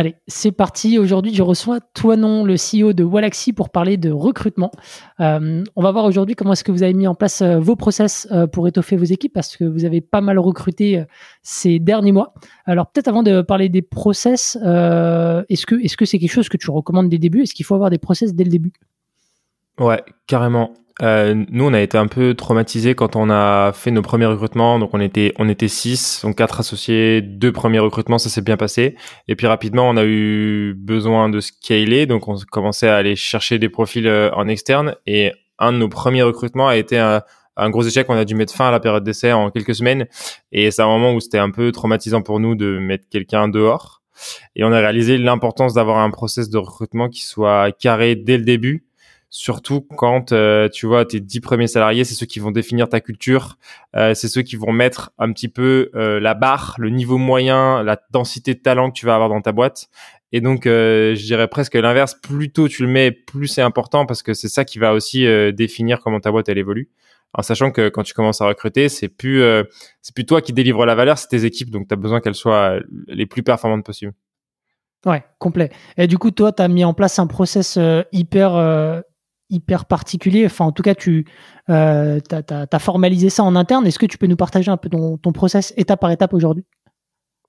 Allez, c'est parti. Aujourd'hui, je reçois Toinon, le CEO de Walaxy, pour parler de recrutement. Euh, on va voir aujourd'hui comment est-ce que vous avez mis en place euh, vos process euh, pour étoffer vos équipes, parce que vous avez pas mal recruté ces derniers mois. Alors, peut-être avant de parler des process, est-ce que est-ce que c'est quelque chose que tu recommandes dès le début? Est-ce qu'il faut avoir des process dès le début? Ouais, carrément. Euh, nous, on a été un peu traumatisés quand on a fait nos premiers recrutements. Donc, on était, on était six, donc quatre associés, deux premiers recrutements, ça s'est bien passé. Et puis rapidement, on a eu besoin de scaler, donc on commençait à aller chercher des profils euh, en externe. Et un de nos premiers recrutements a été un, un gros échec. On a dû mettre fin à la période d'essai en quelques semaines. Et c'est un moment où c'était un peu traumatisant pour nous de mettre quelqu'un dehors. Et on a réalisé l'importance d'avoir un process de recrutement qui soit carré dès le début surtout quand euh, tu vois tes dix premiers salariés, c'est ceux qui vont définir ta culture, euh, c'est ceux qui vont mettre un petit peu euh, la barre, le niveau moyen, la densité de talent que tu vas avoir dans ta boîte. Et donc, je dirais presque l'inverse. Plus tôt tu le mets, plus c'est important parce que c'est ça qui va aussi définir comment ta boîte elle évolue. En sachant que quand tu commences à recruter, c'est plus c'est plus toi qui délivre la valeur, c'est tes équipes. Donc, tu as besoin qu'elles soient les plus performantes possibles. Ouais, complet. Et du coup, toi, tu as mis en place un process hyper hyper particulier. Enfin, en tout cas, tu euh, as, formalisé ça en interne. Est-ce que tu peux nous partager un peu ton, ton process étape par étape aujourd'hui?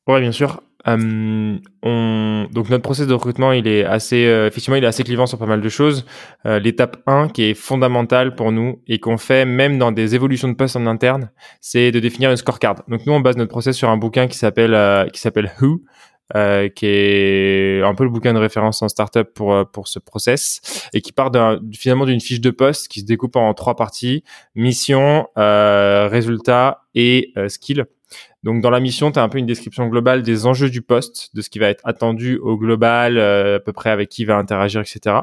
Oui, bien sûr. Euh, on... Donc notre process de recrutement, il est assez, euh, effectivement, il est assez clivant sur pas mal de choses. Euh, l'étape 1, qui est fondamentale pour nous et qu'on fait même dans des évolutions de poste en interne, c'est de définir une scorecard. Donc nous, on base notre process sur un bouquin qui s'appelle qui s'appelle Who, euh, qui est un peu le bouquin de référence en startup pour euh, pour ce process et qui part finalement d'une fiche de poste qui se découpe en trois parties mission, euh, résultat et euh, skill. Donc dans la mission, tu as un peu une description globale des enjeux du poste, de ce qui va être attendu au global, à peu près avec qui va interagir, etc.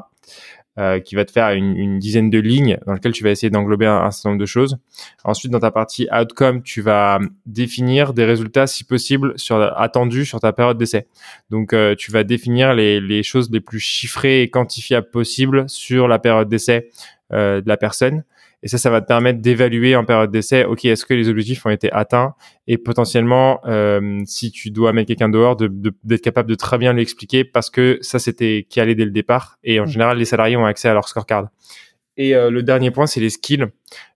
Euh, qui va te faire une, dizaine de lignes dans lesquelles tu vas essayer d'englober un, certain nombre de choses. Ensuite, dans ta partie outcome, tu vas définir des résultats, si possible, sur, attendus sur ta période d'essai. Donc, euh, tu vas définir les, les, choses les plus chiffrées et quantifiables possibles sur la période d'essai euh, de la personne. Et ça, ça va te permettre d'évaluer en période d'essai, OK, est-ce que les objectifs ont été atteints? Et potentiellement, euh, si tu dois mettre quelqu'un dehors, d'être de, capable de très bien lui expliquer parce que ça, c'était qui allait dès le départ. Et en mmh. général, les salariés ont accès à leur scorecard. Et euh, le dernier point, c'est les skills.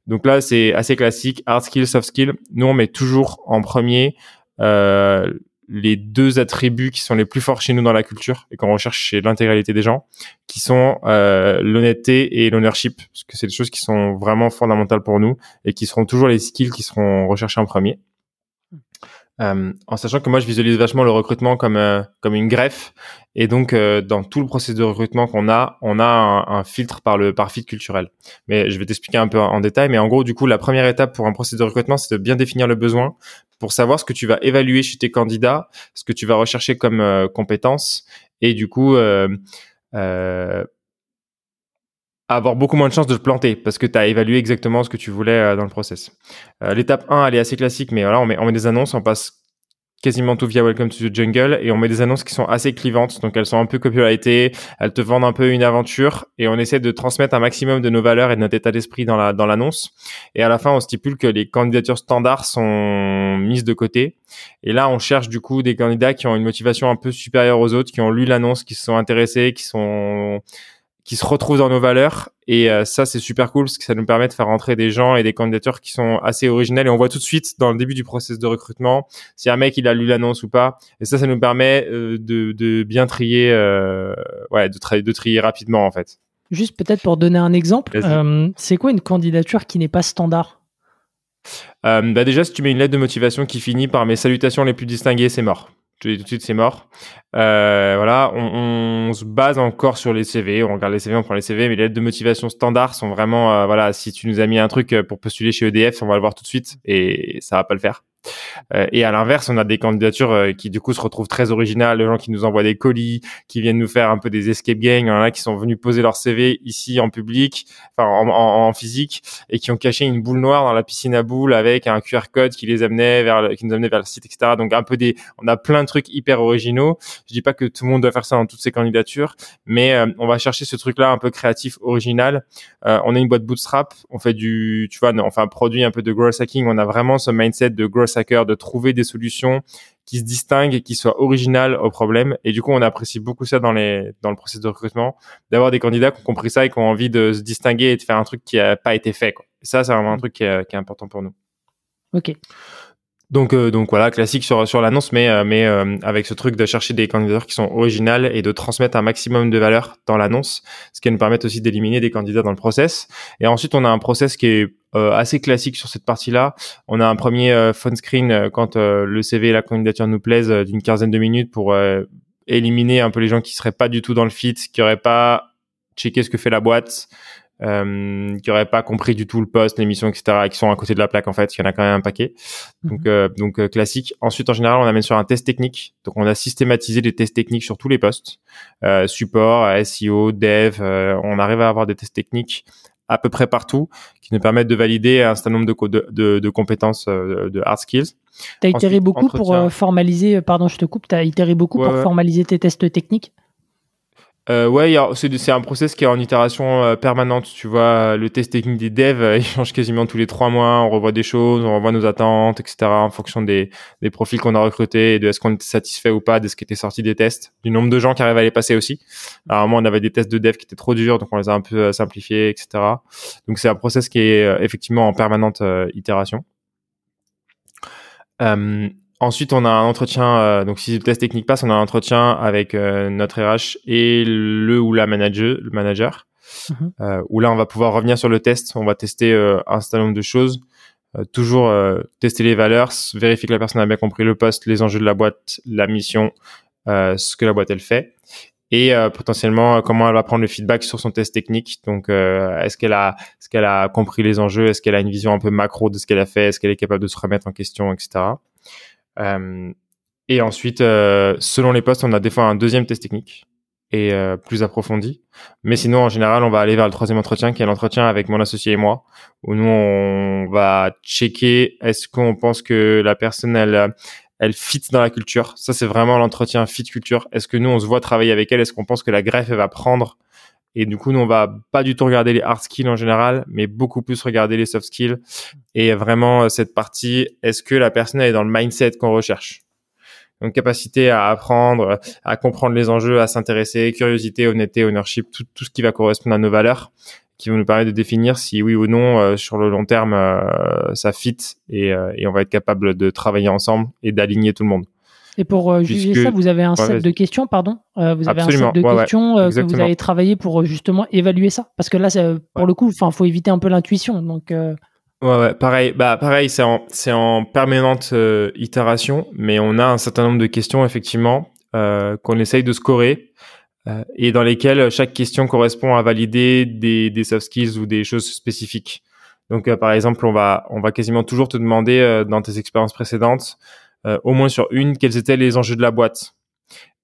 Donc là, c'est assez classique, hard skills, soft skills. Nous, on met toujours en premier euh, les deux attributs qui sont les plus forts chez nous dans la culture et qu'on recherche chez l'intégralité des gens, qui sont euh, l'honnêteté et l'ownership, parce que c'est des choses qui sont vraiment fondamentales pour nous et qui seront toujours les skills qui seront recherchés en premier. Euh, en sachant que moi je visualise vachement le recrutement comme euh, comme une greffe. Et donc euh, dans tout le processus de recrutement qu'on a on a un, filtre par le par fit culturel. Mais je vais t'expliquer un peu en, détail. Mais en gros du coup la première étape pour un processus de recrutement c'est de bien définir le besoin pour savoir ce que tu vas évaluer chez tes candidats ce que tu vas rechercher comme compétences. Et du coup avoir beaucoup moins de chances de te planter parce que tu as évalué exactement ce que tu voulais euh, dans le process. Euh, l'étape 1, elle est assez classique, mais voilà, on met, on met des annonces, on passe quasiment tout via Welcome to the Jungle et on met des annonces qui sont assez clivantes, donc elles sont un peu copyrightées, elles te vendent un peu une aventure et on essaie de transmettre un maximum de nos valeurs et de notre état d'esprit dans la dans l'annonce. Et à la fin, on stipule que les candidatures standards sont mises de côté. Et là, on cherche du coup des candidats qui ont une motivation un peu supérieure aux autres, qui ont lu l'annonce, qui se sont intéressés, qui sont qui se retrouvent dans nos valeurs. Et euh, ça, c'est super cool parce que ça nous permet de faire rentrer des gens et des candidatures qui sont assez originales. Et on voit tout de suite dans le début du process de recrutement si un mec il a lu l'annonce ou pas. Et ça, ça nous permet euh, de, de, bien trier, euh, ouais, de, de trier rapidement en fait. Juste peut-être pour donner un exemple, c'est quoi une candidature qui n'est pas standard? Bah déjà, si tu mets une lettre de motivation qui finit par mes salutations les plus distinguées, c'est mort tout de suite c'est mort. Euh, voilà, on, on, se base encore sur les CV, on regarde les CV, on prend les CV, mais les lettres de motivation standard sont vraiment, euh, voilà, si tu nous as mis un truc euh, pour postuler chez EDF, on va le voir tout de suite et ça va pas le faire. Euh, et à l'inverse, on a des candidatures euh, qui du coup se retrouvent très originales, les gens qui nous envoient des colis, qui viennent nous faire un peu des escape games, qui sont venus poser leur CV ici en public, enfin en, physique, et qui ont caché une boule noire dans la piscine à boules avec un QR code qui les amenait vers, le, qui nous amenait vers le site, etc. Donc un peu des, on a plein de trucs hyper originaux. Je dis pas que tout le monde doit faire ça dans toutes ces candidatures, mais euh, on va chercher ce truc-là un peu créatif, original. on a une boîte bootstrap, on fait du, tu vois, on fait un produit un peu de growth hacking. On a vraiment ce mindset de growth hacker, de trouver des solutions qui se distinguent et qui soient originales au problème. Et du coup, on apprécie beaucoup ça dans les dans le processus de recrutement, d'avoir des candidats qui ont compris ça et qui ont envie de se distinguer et de faire un truc qui a pas été fait. Quoi. Ça, c'est vraiment un truc qui est, qui est important pour nous. Ok. Donc, euh, donc voilà, classique sur, l'annonce, mais, euh, euh, avec ce truc de chercher des candidats qui sont originales et de transmettre un maximum de valeur dans l'annonce, ce qui nous permet aussi d'éliminer des candidats dans le process. Et ensuite, on a un process qui est assez classique sur cette partie-là. On a un premier phone screen quand le CV et la candidature nous plaisent d'une quinzaine de minutes pour éliminer un peu les gens qui seraient pas du tout dans le fit, qui auraient pas checké ce que fait la boîte, euh, qui auraient pas compris du tout le poste, l'émission, etc., qui sont à côté de la plaque en fait. Il y en a quand même un paquet. Donc, mhm. euh, donc euh, classique. Ensuite, en général, on amène sur un test technique. Donc, on a systématisé les tests techniques sur tous les postes, euh, support, SEO, dev. Euh, on arrive à avoir des tests techniques à peu près partout qui nous permettent de valider un certain nombre de, de, de compétences de hard skills. Tu as itéré beaucoup pour formaliser, pardon, je te coupe, tu as itéré beaucoup pour formaliser tes tests techniques? Euh, ouais, c'est un process qui est en itération euh, permanente. Tu vois, le test technique des devs, euh, il change quasiment tous les trois mois. On revoit des choses, on revoit nos attentes, etc. En fonction des, des profils qu'on a recrutés et de est-ce qu'on était satisfait ou pas de ce qui était sorti des tests, du nombre de gens qui arrivent à les passer aussi. Alors moi, on avait des tests de dev qui étaient trop durs, donc on les a un peu euh, simplifiés, etc. Donc c'est un process qui est effectivement en permanente itération. Ensuite, on a un entretien. Euh, donc, si le test technique passe, on a un entretien avec euh, notre RH et le ou la manager, le manager. Mhm. Euh, où là, on va pouvoir revenir sur le test. On va tester un certain nombre de choses. toujours tester les valeurs, vérifier que la personne a bien compris le poste, les enjeux de la boîte, la mission, ce que la boîte elle fait, et potentiellement comment elle va prendre le feedback sur son test technique. Donc, est-ce qu'elle a, est-ce qu'elle a compris les enjeux, est-ce qu'elle a une vision un peu macro de ce qu'elle a fait, est-ce qu'elle est capable de se remettre en question, etc. Euh, et ensuite, euh, selon les postes, on a des fois un deuxième test technique et euh, plus approfondi. Mais sinon, en général, on va aller vers le troisième entretien, qui est l'entretien avec mon associé et moi, où nous, on va checker est-ce qu'on pense que la personne, elle, elle fit dans la culture. Ça, c'est vraiment l'entretien fit culture. Est-ce que nous, on se voit travailler avec elle? Est-ce qu'on pense que la greffe, elle va prendre et du coup, nous, on va pas du tout regarder les hard skills en général, mais beaucoup plus regarder les soft skills. Et vraiment, euh, cette partie, est-ce que la personne est dans le mindset qu'on recherche? Donc, capacité à apprendre, à comprendre les enjeux, à s'intéresser, curiosité, honnêteté, ownership, tout, tout ce qui va correspondre à nos valeurs, qui vont nous permettre de définir si oui ou non, euh, sur le long terme, euh, ça fit et, et on va être capable de travailler ensemble et d'aligner tout le monde. Et pour euh, juger ça, vous avez un set de questions, pardon euh, Vous avez un set de questions euh, que vous avez travaillé pour justement évaluer ça Parce que là, pour le coup, il faut éviter un peu l'intuition. Donc, ouais, ouais, pareil. Bah, pareil, c'est en, c'est en permanente itération, mais on a un certain nombre de questions, effectivement, qu'on essaye de scorer. et dans lesquelles chaque question correspond à valider des, des soft skills ou des choses spécifiques. Donc, par exemple, on va, on va quasiment toujours te demander dans tes expériences précédentes au moins sur une, quels étaient les enjeux de la boîte.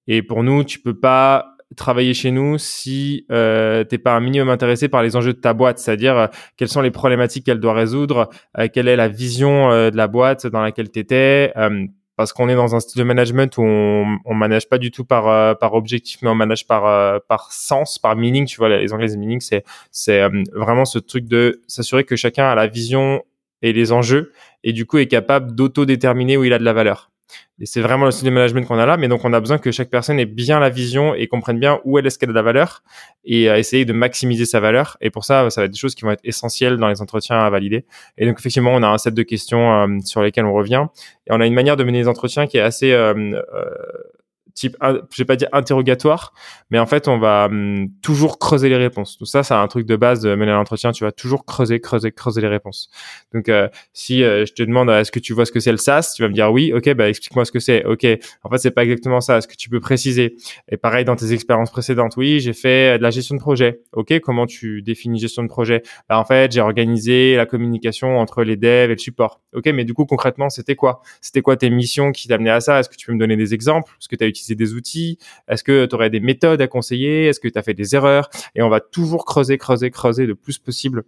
Et pour nous, tu peux pas travailler chez nous si euh, t'es pas un minimum intéressé par les enjeux de ta boîte, c'est-à-dire euh, quelles sont les problématiques qu'elle doit résoudre, euh, quelle est la vision de la boîte dans laquelle tu étais, parce qu'on est dans un style de management où on, on manage pas du tout par par objectif, mais on manage par par sens, par meaning. Tu vois, les anglais meaning, c'est c'est vraiment ce truc de s'assurer que chacun a la vision et les enjeux et du coup est capable d'auto-déterminer où il a de la valeur. Et c'est vraiment le style de management qu'on a là, mais donc on a besoin que chaque personne ait bien la vision et comprenne bien où elle est-ce qu'elle a de la valeur et essayer de maximiser sa valeur. Et pour ça, ça va être des choses qui vont être essentielles dans les entretiens à valider. Et donc effectivement, on a un set de questions euh, sur lesquelles on revient et on a une manière de mener les entretiens qui est assez euh, euh, type, je vais pas dire interrogatoire, mais en fait, on va hum, toujours creuser les réponses. Donc ça, c'est un truc de base de mener l'entretien. Tu vas toujours creuser, creuser, creuser les réponses. Donc, euh, si euh, je te demande, est-ce que tu vois ce que c'est le SaaS Tu vas me dire oui. Ok, bah explique-moi ce que c'est. Ok, en fait, c'est pas exactement ça. Est-ce que tu peux préciser? Et pareil dans tes expériences précédentes. Oui, j'ai fait de la gestion de projet. Ok, comment tu définis gestion de projet? Bah, en fait, j'ai organisé la communication entre les devs et le support. Ok, mais du coup, concrètement, c'était quoi? C'était quoi tes missions qui t'amenaient à ça? Est-ce que tu peux me donner des exemples? Est-ce que tu as des outils? Est-ce que tu aurais des méthodes à conseiller? Est-ce que tu as fait des erreurs? Et on va toujours creuser, creuser, creuser le plus possible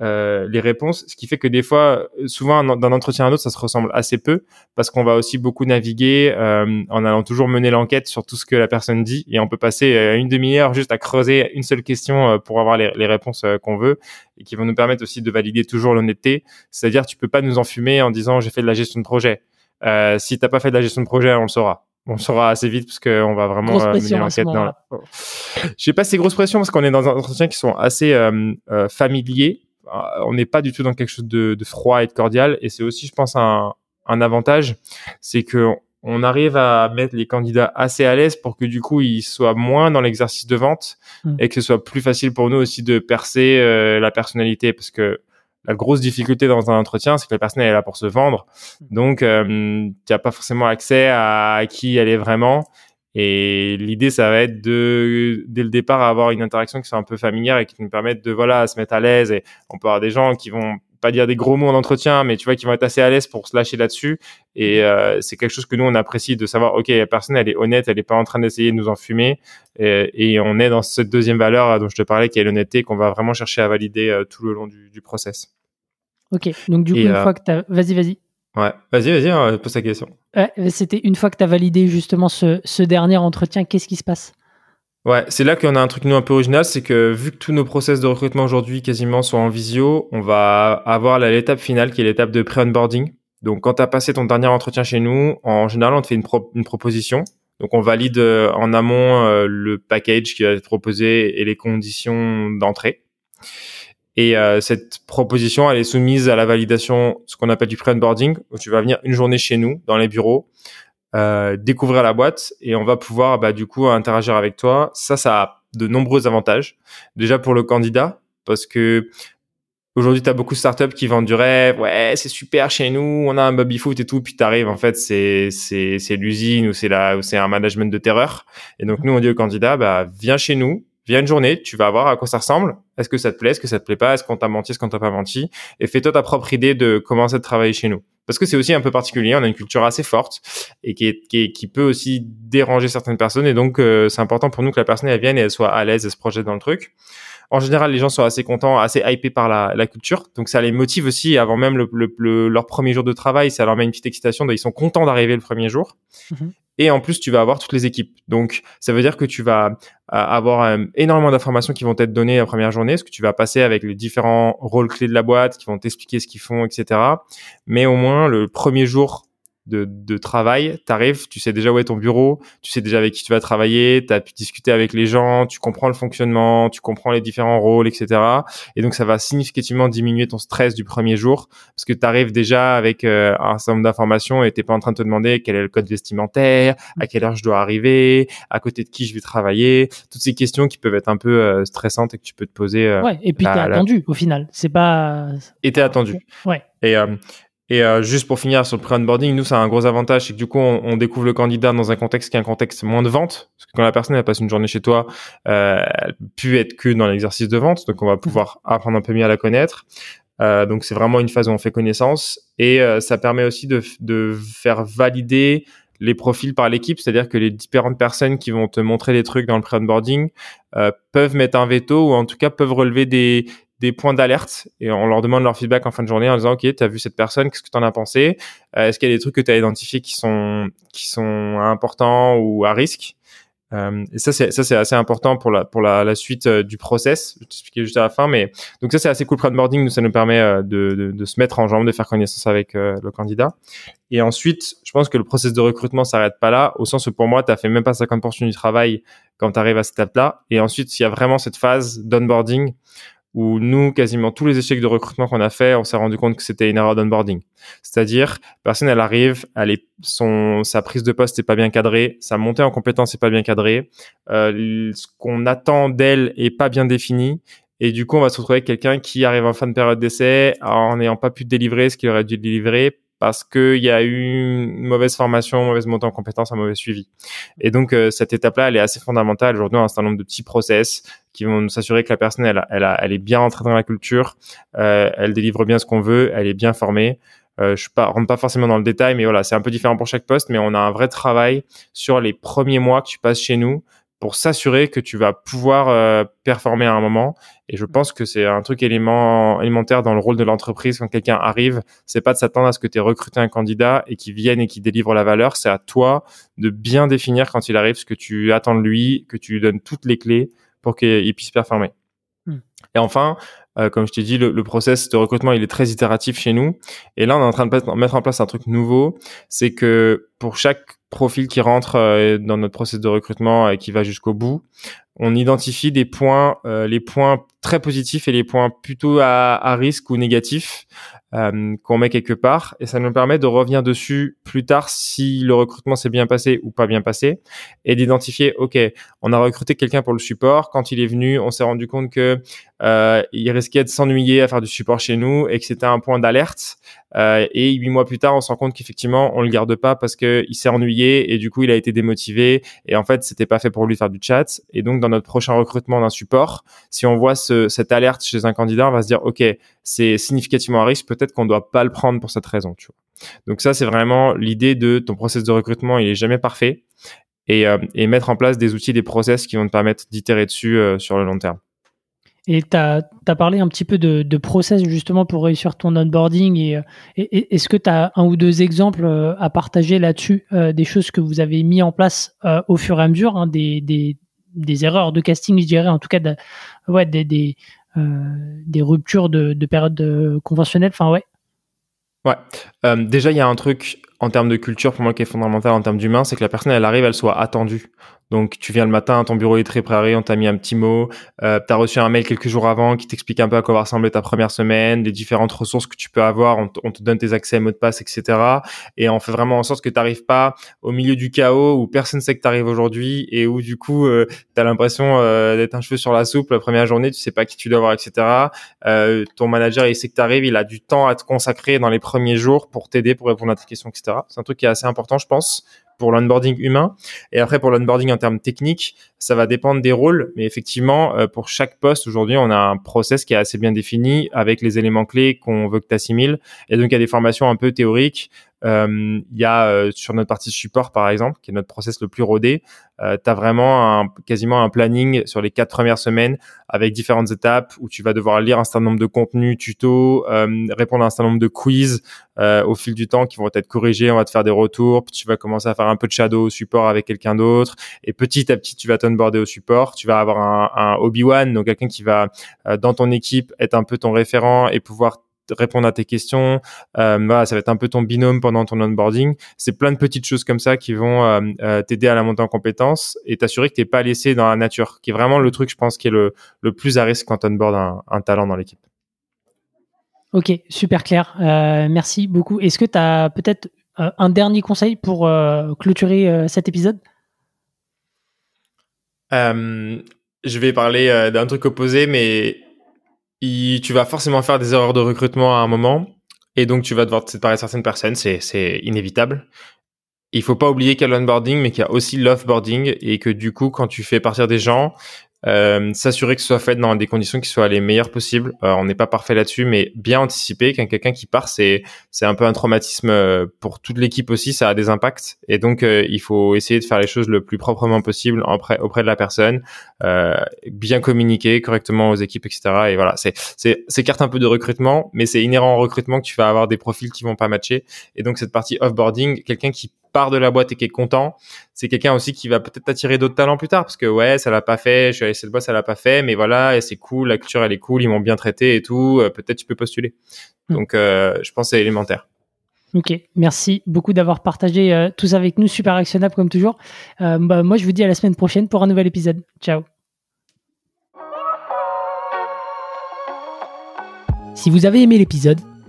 euh, les réponses, ce qui fait que des fois, souvent d'un entretien à un autre, ça se ressemble assez peu parce qu'on va aussi beaucoup naviguer euh, en allant toujours mener l'enquête sur tout ce que la personne dit et on peut passer euh, une demi-heure juste à creuser une seule question pour avoir les, réponses qu'on veut et qui vont nous permettre aussi de valider toujours l'honnêteté. C'est-à-dire, tu peux pas nous enfumer en disant j'ai fait de la gestion de projet. Si t'as pas fait de la gestion de projet, on le saura on saura assez vite parce qu'on va vraiment euh, mener l'enquête. dans la... J'ai pas ces grosses pressions parce qu'on est dans un entretien qui sont assez euh, euh, familiers. On n'est pas du tout dans quelque chose de, de froid et de cordial. Et c'est aussi, je pense, un, un avantage, c'est que on arrive à mettre les candidats assez à l'aise pour que du coup ils soient moins dans l'exercice de vente mmh. et que ce soit plus facile pour nous aussi de percer euh, la personnalité parce que la grosse difficulté dans un entretien, c'est que la personne elle est là pour se vendre. Donc, euh, tu n'as pas forcément accès à, qui elle est vraiment. Et l'idée, ça va être de, dès le départ, avoir une interaction qui soit un peu familière et qui nous permette de, voilà, se mettre à l'aise. Et on peut avoir des gens qui vont pas dire des gros mots en entretien, mais tu vois, qui vont être assez à l'aise pour se lâcher là-dessus. Et euh, c'est quelque chose que nous, on apprécie de savoir, OK, la personne, elle est honnête, elle est pas en train d'essayer de nous enfumer. Et, et, on est dans cette deuxième valeur dont je te parlais, qui est l'honnêteté, qu'on va vraiment chercher à valider euh, tout le long du, du process. Ok, donc du coup, une euh, fois que tu as... Vas-y, vas-y. Ouais, vas-y, vas-y, hein, pose ta question. C'était une fois que tu as validé justement ce, ce dernier entretien, qu'est-ce qui se passe? Ouais, c'est là qu'on a un truc nous un peu original, c'est que vu que tous nos process de recrutement aujourd'hui quasiment sont en visio, on va avoir l'étape finale qui est l'étape de pré-onboarding. Donc quand tu as passé ton dernier entretien chez nous, en général on te fait une, proposition. Donc on valide euh, en amont euh, le package qui va être proposé et les conditions d'entrée. Et euh, cette proposition, elle est soumise à la validation, ce qu'on appelle du pre-onboarding, où tu vas venir une journée chez nous, dans les bureaux, euh, découvrir la boîte, et on va pouvoir, bah, du coup, interagir avec toi. Ça, ça a de nombreux avantages. Déjà pour le candidat, parce que aujourd'hui, tu as beaucoup de startups qui vendent du rêve. Ouais, c'est super chez nous, on a un baby foot et tout. Puis t'arrives, en fait, c'est c'est c'est l'usine ou c'est la ou c'est un management de terreur. Et donc nous, on dit au candidat, bah viens chez nous, viens une journée, tu vas voir à quoi ça ressemble. Est-ce que ça te plaît, est-ce que ça te plaît pas, est-ce qu'on t'a menti, est-ce qu'on t'a pas menti, et fais-toi ta propre idée de comment ça travailler chez nous. Parce que c'est aussi un peu particulier, on a une culture assez forte et qui, est, qui, qui peut aussi déranger certaines personnes, et donc euh, c'est important pour nous que la personne elle vienne et elle soit à l'aise et se projette dans le truc. En général, les gens sont assez contents, assez hypés par la, la culture, donc ça les motive aussi avant même le, le, leur premier jour de travail, ça leur met une petite excitation, ils sont contents d'arriver le premier jour. Mhm. Et en plus, tu vas avoir toutes les équipes. Donc, ça veut dire que tu vas euh, avoir euh, énormément d'informations qui vont être données la première journée, ce que tu vas passer avec les différents rôles clés de la boîte, qui vont t'expliquer ce qu'ils font, etc. Mais au moins, le premier jour de, de travail, t'arrives, tu sais déjà où est ton bureau, tu sais déjà avec qui tu vas travailler, tu as pu discuter avec les gens, tu comprends le fonctionnement, tu comprends les différents rôles, etc. Et donc ça va significativement diminuer ton stress du premier jour parce que tu arrives déjà avec euh, un certain nombre d'informations et t'es pas en train de te demander quel est le code vestimentaire, à quelle heure je dois arriver, à côté de qui je vais travailler, toutes ces questions qui peuvent être un peu euh, stressantes et que tu peux te poser. Euh, ouais, et puis t'es attendu au final, c'est pas. Et t'es attendu. Ouais. Et et euh, juste pour finir sur le pre-onboarding, nous, ça a un gros avantage, c'est que du coup, on, on, découvre le candidat dans un contexte qui est un contexte moins de vente. Parce que quand la personne elle passe une journée chez toi, euh, elle peut être que dans l'exercice de vente. Donc, on va pouvoir apprendre un peu mieux à la connaître. Euh, donc, c'est vraiment une phase où on fait connaissance. Et euh, ça permet aussi de, de faire valider les profils par l'équipe, c'est-à-dire que les différentes personnes qui vont te montrer des trucs dans le pre-onboarding euh, peuvent mettre un veto ou en tout cas peuvent relever des, des points d'alerte et on leur demande leur feedback en fin de journée en disant ok tu as vu cette personne qu'est-ce que tu en as pensé? Euh, est-ce qu'il y a des trucs que tu as identifiés qui sont qui sont importants ou à risque? Euh, et ça c'est ça c'est assez important pour la pour la, suite euh, du process. Je vais t'expliquer juste à la fin mais donc ça c'est assez cool onboarding nous ça nous permet de, de, de, se mettre en jambe de faire connaissance avec le candidat. Et ensuite je pense que le process de recrutement s'arrête pas là au sens où pour moi tu as fait même pas 50% du travail quand tu arrives à cette étape là et ensuite il y a vraiment cette phase d'onboarding où nous, quasiment tous les échecs de recrutement qu'on a fait, on s'est rendu compte que c'était une erreur d'onboarding. C'est-à-dire, personne, elle arrive, est, sa prise de poste n'est pas bien cadrée, sa montée en compétence n'est pas bien cadrée, euh, ce qu'on attend d'elle est pas bien défini, et du coup, on va se retrouver avec quelqu'un qui arrive en fin de période d'essai en n'ayant pas pu délivrer ce qu'il aurait dû délivrer parce qu'il y a eu une mauvaise formation, une mauvaise montée en compétences, un mauvais suivi. Et donc, euh, cette étape-là, elle est assez fondamentale. Aujourd'hui, on a un certain nombre de petits process qui vont nous s'assurer que la personne, elle, elle, elle, est bien entrée dans la culture, euh, elle délivre bien ce qu'on veut, elle est bien formée. Euh, je ne rentre pas forcément dans le détail, mais voilà, c'est un peu différent pour chaque poste, mais on a un vrai travail sur les premiers mois que tu passes chez nous pour s'assurer que tu vas pouvoir euh, performer à un moment. Et je pense que c'est un truc élément, élémentaire dans le rôle de l'entreprise quand quelqu'un arrive. C'est pas de s'attendre à ce que tu aies recruté un candidat et qu'il vienne et qu'il délivre la valeur. C'est à toi de bien définir quand il arrive ce que tu attends de lui, que tu lui donnes toutes les clés pour qu'il puisse performer. Hmm. Et enfin, euh, comme je t'ai dit, le, le, process de recrutement, il est très itératif chez nous. Et là, on est en train de mettre en place un truc nouveau. C'est que pour chaque profil qui rentre euh, dans notre process de recrutement et qui va jusqu'au bout, on identifie des points, euh, les points très positifs et les points plutôt à, risque ou négatifs euh, qu'on met quelque part. Et ça nous permet de revenir dessus plus tard si le recrutement s'est bien passé ou pas bien passé et d'identifier ok on a recruté quelqu'un pour le support. Quand il est venu on s'est rendu compte que euh, il risquait de s'ennuyer à faire du support chez nous et que c'était un point d'alerte. Euh, et huit mois plus tard on se rend compte qu'effectivement on le garde pas parce que il s'est ennuyé et du coup il a été démotivé. Et en fait c'était pas fait pour lui faire du chat. Et donc dans notre prochain recrutement d'un support si on voit ce, cette alerte chez un candidat on va se dire ok c'est significativement un risque peut-être qu'on doit pas le prendre pour cette raison donc ça c'est vraiment l'idée de ton process de recrutement il est jamais parfait et, euh, et mettre en place des outils des process qui vont te permettre d'itérer dessus euh, sur le long terme et tu as, parlé un petit peu de, de, process justement pour réussir ton onboarding. Et, et est-ce que tu as un ou deux exemples euh, à partager là-dessus, euh, des choses que vous avez mis en place euh, au fur et à mesure, hein, des, erreurs de casting, je dirais, en tout cas, ouais, des, des, des ruptures de, de période conventionnelle. Enfin, ouais. Ouais. déjà, il y a un truc en termes de culture pour moi qui est fondamental en termes d'humain, c'est que la personne, elle arrive, elle soit attendue. Donc tu viens le matin, ton bureau est très préparé, on t'a mis un petit mot, euh, tu as reçu un mail quelques jours avant qui t'explique un peu à quoi va ressembler ta première semaine, les différentes ressources que tu peux avoir, on, te donne tes accès, mots de passe, etc. Et on fait vraiment en sorte que tu n'arrives pas au milieu du chaos où personne sait que tu arrives aujourd'hui et où du coup euh, tu as l'impression euh, d'être un cheveu sur la soupe la première journée, tu sais pas qui tu dois voir, etc. Euh, ton manager, il sait que tu arrives, il a du temps à te consacrer dans les premiers jours pour t'aider, pour répondre à tes questions, etc. C'est un truc qui est assez important, je pense pour l'onboarding humain. Et après, pour l'onboarding en termes techniques, ça va dépendre des rôles. Mais effectivement, euh, pour chaque poste, aujourd'hui, on a un process qui est assez bien défini avec les éléments clés qu'on veut que tu assimiles. Et donc, il y a des formations un peu théoriques il y a euh, sur notre partie support par exemple, qui est notre process le plus rodé, euh, tu as vraiment un, quasiment un planning sur les quatre premières semaines avec différentes étapes où tu vas devoir lire un certain nombre de contenus, tutos, euh, répondre à un certain nombre de quiz euh, au fil du temps qui vont être corrigés, on va te faire des retours, tu vas commencer à faire un peu de shadow au support avec quelqu'un d'autre et petit à petit tu vas t'onboarder au support, tu vas avoir un, un Obi-Wan, donc quelqu'un qui va dans ton équipe être un peu ton référent et pouvoir répondre à tes questions. Euh, voilà, ça va être un peu ton binôme pendant ton onboarding. C'est plein de petites choses comme ça qui vont euh, euh, t'aider à la montée en compétences et t'assurer que t'es pas laissé dans la nature, qui est vraiment le truc, je pense, qui est le, le plus à risque quand tu onboard un, un talent dans l'équipe. Ok, super clair. Euh, merci beaucoup. Est-ce que tu as peut-être euh, un dernier conseil pour euh, clôturer cet épisode? Je vais parler d'un truc opposé, mais tu vas forcément faire des erreurs de recrutement à un moment, et donc tu vas devoir te séparer certaines personnes, c'est inévitable. Il faut pas oublier qu'il y a l'onboarding, mais qu'il y a aussi l'offboarding, et que du coup, quand tu fais partir des gens, euh, s'assurer que ce soit fait dans des conditions qui soient les meilleures possibles. Euh, on n'est pas parfait là-dessus, mais bien anticiper qu'un quelqu'un qui part, c'est c'est un peu un traumatisme euh, pour toute l'équipe aussi. Ça a des impacts et donc il faut essayer de faire les choses le plus proprement possible auprès auprès de la personne, bien communiquer correctement aux équipes, etc. Et voilà, c'est c'est c'est carte un peu de recrutement, mais c'est inhérent au recrutement que tu vas avoir des profils qui vont pas matcher. Et donc cette partie offboarding, quelqu'un qui part de la boîte et qui est content, c'est quelqu'un aussi qui va peut-être attirer d'autres talents plus tard parce que ouais, ça l'a pas fait, je suis allé cette boîte, ça l'a pas fait, mais voilà, c'est cool, la culture elle est cool, ils m'ont bien traité et tout, euh, peut-être tu peux postuler. Hmm. Donc euh, je pense que c'est élémentaire. Ok, merci beaucoup d'avoir partagé euh, tout ça avec nous, super actionnable comme toujours. Bah, moi je vous dis à la semaine prochaine pour un nouvel épisode. Ciao. Si vous avez aimé l'épisode,